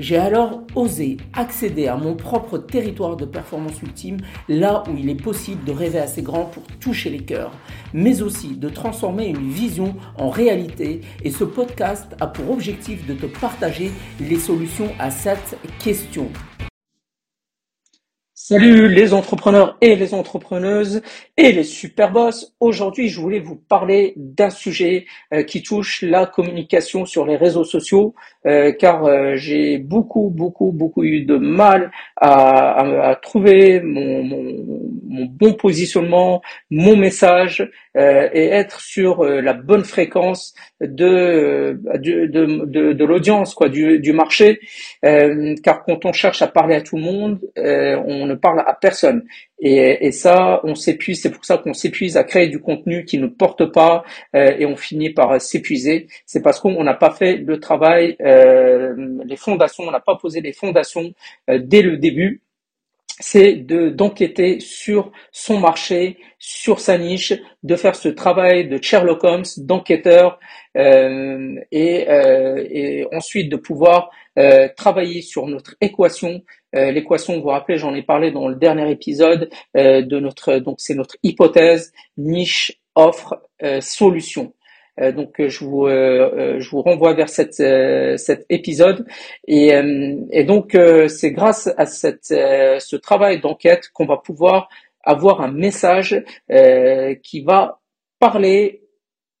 J'ai alors osé accéder à mon propre territoire de performance ultime, là où il est possible de rêver assez grand pour toucher les cœurs, mais aussi de transformer une vision en réalité. Et ce podcast a pour objectif de te partager les solutions à cette question. Salut les entrepreneurs et les entrepreneuses et les super boss. Aujourd'hui, je voulais vous parler d'un sujet euh, qui touche la communication sur les réseaux sociaux, euh, car euh, j'ai beaucoup, beaucoup, beaucoup eu de mal à, trouver mon, bon positionnement, mon message et être sur la bonne fréquence de de, de, l'audience, quoi, du marché, car quand on cherche à parler à tout le monde, on ne parle à personne. Et, ça, on s'épuise. C'est pour ça qu'on s'épuise à créer du contenu qui ne porte pas euh, et on finit par s'épuiser. C'est parce qu'on n'a pas fait le travail, euh, les fondations, on n'a pas posé les fondations euh, dès le début c'est de d'enquêter sur son marché, sur sa niche, de faire ce travail de Sherlock Holmes, d'enquêteur, euh, et, euh, et, ensuite de pouvoir euh, travailler sur notre équation. L'équation, vous vous rappelez, j'en ai parlé dans le dernier épisode de notre, donc c'est notre hypothèse niche offre solution. Euh, donc euh, je vous euh, je vous renvoie vers cette cet épisode et, et donc c'est grâce à cette ce travail d'enquête qu'on va pouvoir avoir un message qui va parler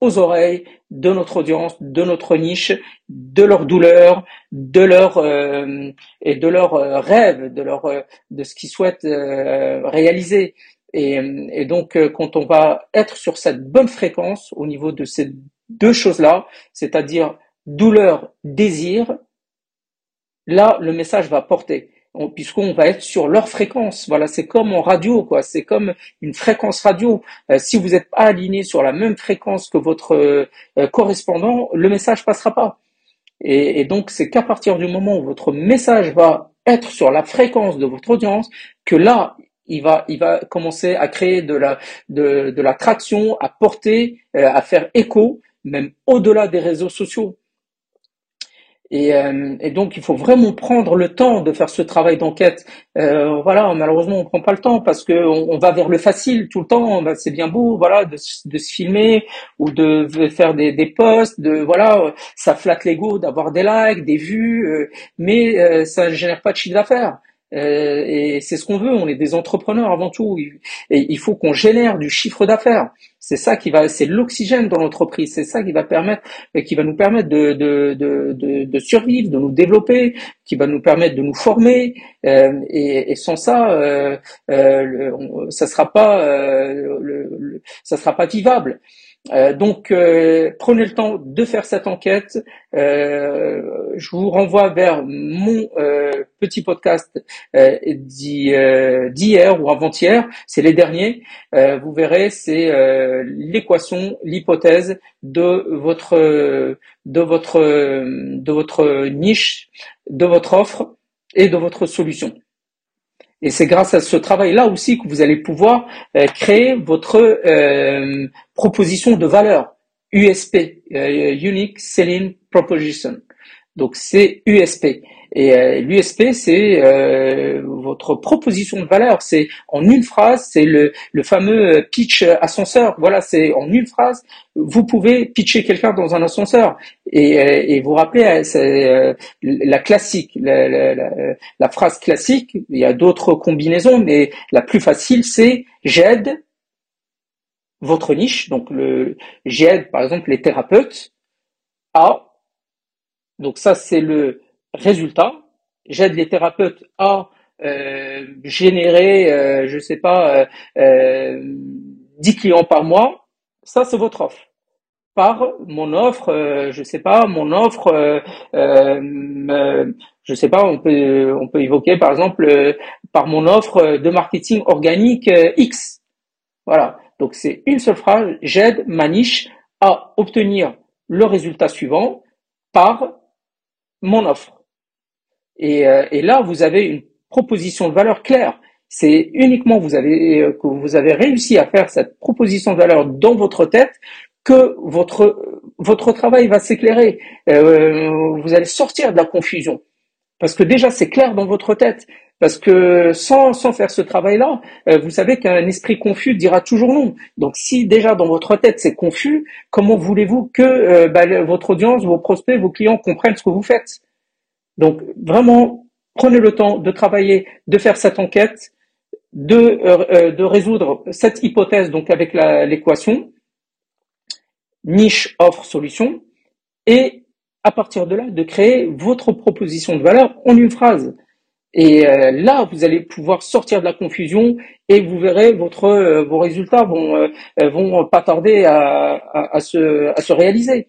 aux oreilles de notre audience, de notre niche, de leurs douleurs, de leurs et de leurs rêves, de leur de ce qu'ils souhaitent réaliser. Et, donc, euh, quand on va être sur cette bonne fréquence au niveau de ces deux choses-là, c'est-à-dire douleur, désir, là, le message va porter puisqu'on va être sur leur fréquence. Voilà, c'est comme en radio, quoi. C'est comme une fréquence radio. Euh, si vous n'êtes pas aligné sur la même fréquence que votre euh, correspondant, le message passera pas. Et, et donc, c'est qu'à partir du moment où votre message va être sur la fréquence de votre audience, que là, il va, il va commencer à créer de la, de, de la traction, à porter, euh, à faire écho, même au-delà des réseaux sociaux. Et, euh, et, donc il faut vraiment prendre le temps de faire ce travail d'enquête. Euh, voilà, malheureusement on prend pas le temps parce que on, va vers le facile tout le temps. Bah, c'est bien beau, voilà, de, de, se filmer ou de faire des, des posts, de voilà, ça flatte l'ego d'avoir des likes, des vues, mais ça ne génère pas de chiffre d'affaires. Euh, et c'est ce qu'on veut. On est des entrepreneurs avant tout. Et il faut qu'on génère du chiffre d'affaires. C'est ça qui va, c'est l'oxygène dans l'entreprise. C'est ça qui va permettre, qui va nous permettre de, de, de, de, survivre, de nous développer, qui va nous permettre de nous former. Euh, et, et, sans ça, euh, euh, ça sera pas, euh, le, ça sera pas vivable. Euh, donc, euh, prenez le temps de faire cette enquête. Euh, je vous renvoie vers mon petit podcast d'hier ou avant-hier. C'est les derniers. vous verrez, c'est l'équation, l'hypothèse de votre de votre de votre niche, de votre offre et de votre solution. Et c'est grâce à ce travail-là aussi que vous allez pouvoir euh, créer votre euh, proposition de valeur, USP, euh, Unique Selling Proposition. Donc c'est USP. Et euh, l'USP, c'est euh, votre proposition de valeur. C'est en une phrase, c'est le, le fameux pitch ascenseur. Voilà, c'est en une phrase, vous pouvez pitcher quelqu'un dans un ascenseur. Et, euh, et vous rappelez, c'est la classique, la, la, la, phrase classique. Il y a d'autres combinaisons, mais la plus facile, c'est j'aide votre niche. Donc le j'aide par exemple les thérapeutes à donc ça c'est le Résultat, j'aide les thérapeutes à euh, générer, euh, je sais pas, euh, 10 euh, clients par mois. Ça, c'est votre offre. Par mon offre, euh, je sais pas, mon offre, je sais pas, on peut, on peut évoquer par exemple par mon offre de marketing organique X. Voilà. Donc c'est une seule phrase. J'aide ma niche à obtenir le résultat suivant par mon offre. Et, euh, et là, vous avez une proposition de valeur claire. C'est uniquement vous avez que vous avez réussi à faire cette proposition de valeur dans votre tête que votre votre travail va s'éclairer. vous allez sortir de la confusion. Parce que déjà, c'est clair dans votre tête. Parce que sans, sans faire ce travail-là, euh, vous savez qu'un esprit confus dira toujours non. Donc si déjà dans votre tête c'est confus, comment voulez-vous que euh, bah, votre audience, vos prospects, vos clients comprennent ce que vous faites? Donc vraiment, prenez le temps de travailler, de faire cette enquête, de, euh, de résoudre cette hypothèse donc avec l'équation niche, offre, solution, et à partir de là, de créer votre proposition de valeur en une phrase. Et euh, là, vous allez pouvoir sortir de la confusion et vous verrez votre euh, vos résultats vont euh, vont pas tarder à, à, se, à se réaliser.